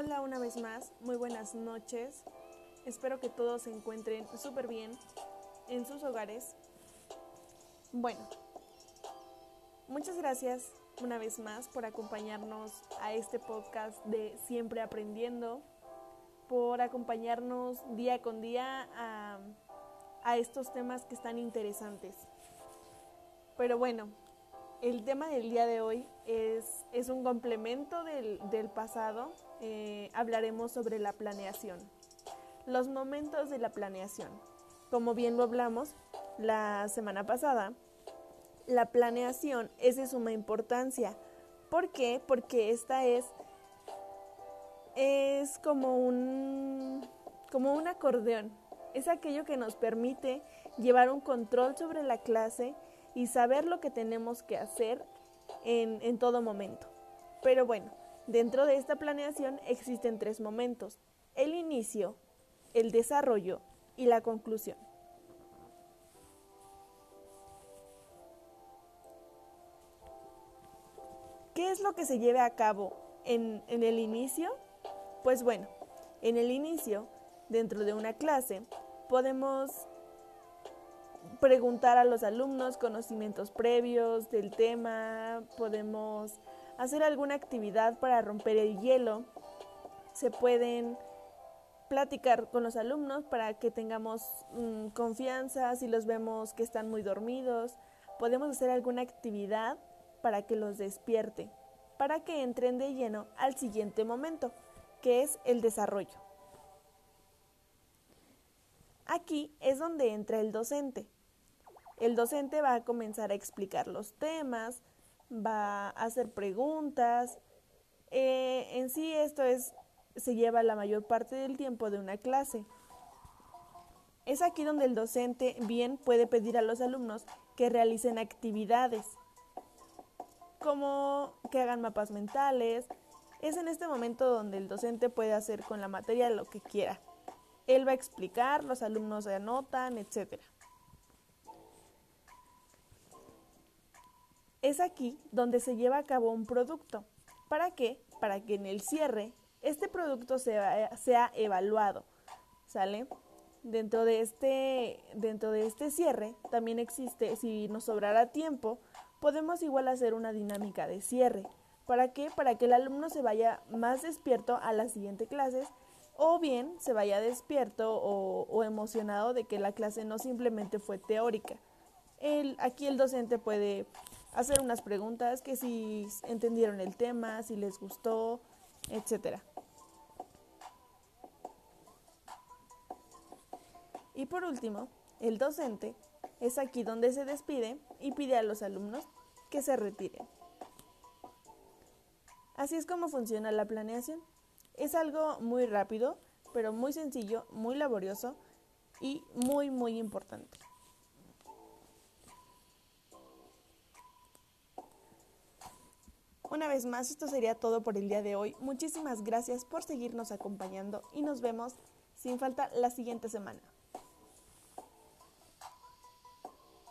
Hola una vez más, muy buenas noches. Espero que todos se encuentren súper bien en sus hogares. Bueno, muchas gracias una vez más por acompañarnos a este podcast de Siempre Aprendiendo, por acompañarnos día con día a, a estos temas que están interesantes. Pero bueno, el tema del día de hoy es, es un complemento del, del pasado. Eh, hablaremos sobre la planeación. Los momentos de la planeación. Como bien lo hablamos la semana pasada, la planeación es de suma importancia. ¿Por qué? Porque esta es, es como, un, como un acordeón. Es aquello que nos permite llevar un control sobre la clase y saber lo que tenemos que hacer en, en todo momento. Pero bueno, dentro de esta planeación existen tres momentos. El inicio, el desarrollo y la conclusión. ¿Qué es lo que se lleve a cabo en, en, el inicio? Pues bueno, en el inicio, dentro de una clase, podemos preguntar a los alumnos conocimientos previos del tema, podemos hacer alguna actividad para romper el hielo, se pueden platicar con los alumnos para que tengamos mmm, confianza si los vemos que están muy dormidos, podemos hacer alguna actividad para que los despierte, para que entren de lleno al siguiente momento, que es el desarrollo. Aquí es donde entra el docente. El docente va a comenzar a explicar los temas, va a hacer preguntas. Eh, en sí esto es, se lleva la mayor parte del tiempo de una clase. Es aquí donde el docente bien puede pedir a los alumnos que realicen actividades, como que hagan mapas mentales. Es en este momento donde el docente puede hacer con la materia lo que quiera. Él va a explicar, los alumnos anotan, etcétera. Es aquí donde se lleva a cabo un producto. ¿Para qué? Para que en el cierre este producto sea, sea evaluado. ¿Sale? Dentro de, este, dentro de este cierre también existe, si nos sobrara tiempo, podemos igual hacer una dinámica de cierre. ¿Para qué? Para que el alumno se vaya más despierto a las siguientes clases o bien se vaya despierto o, o emocionado de que la clase no simplemente fue teórica. El, aquí el docente puede hacer unas preguntas, que si entendieron el tema, si les gustó, etc. Y por último, el docente es aquí donde se despide y pide a los alumnos que se retiren. Así es como funciona la planeación. Es algo muy rápido, pero muy sencillo, muy laborioso y muy, muy importante. Una vez más, esto sería todo por el día de hoy. Muchísimas gracias por seguirnos acompañando y nos vemos sin falta la siguiente semana.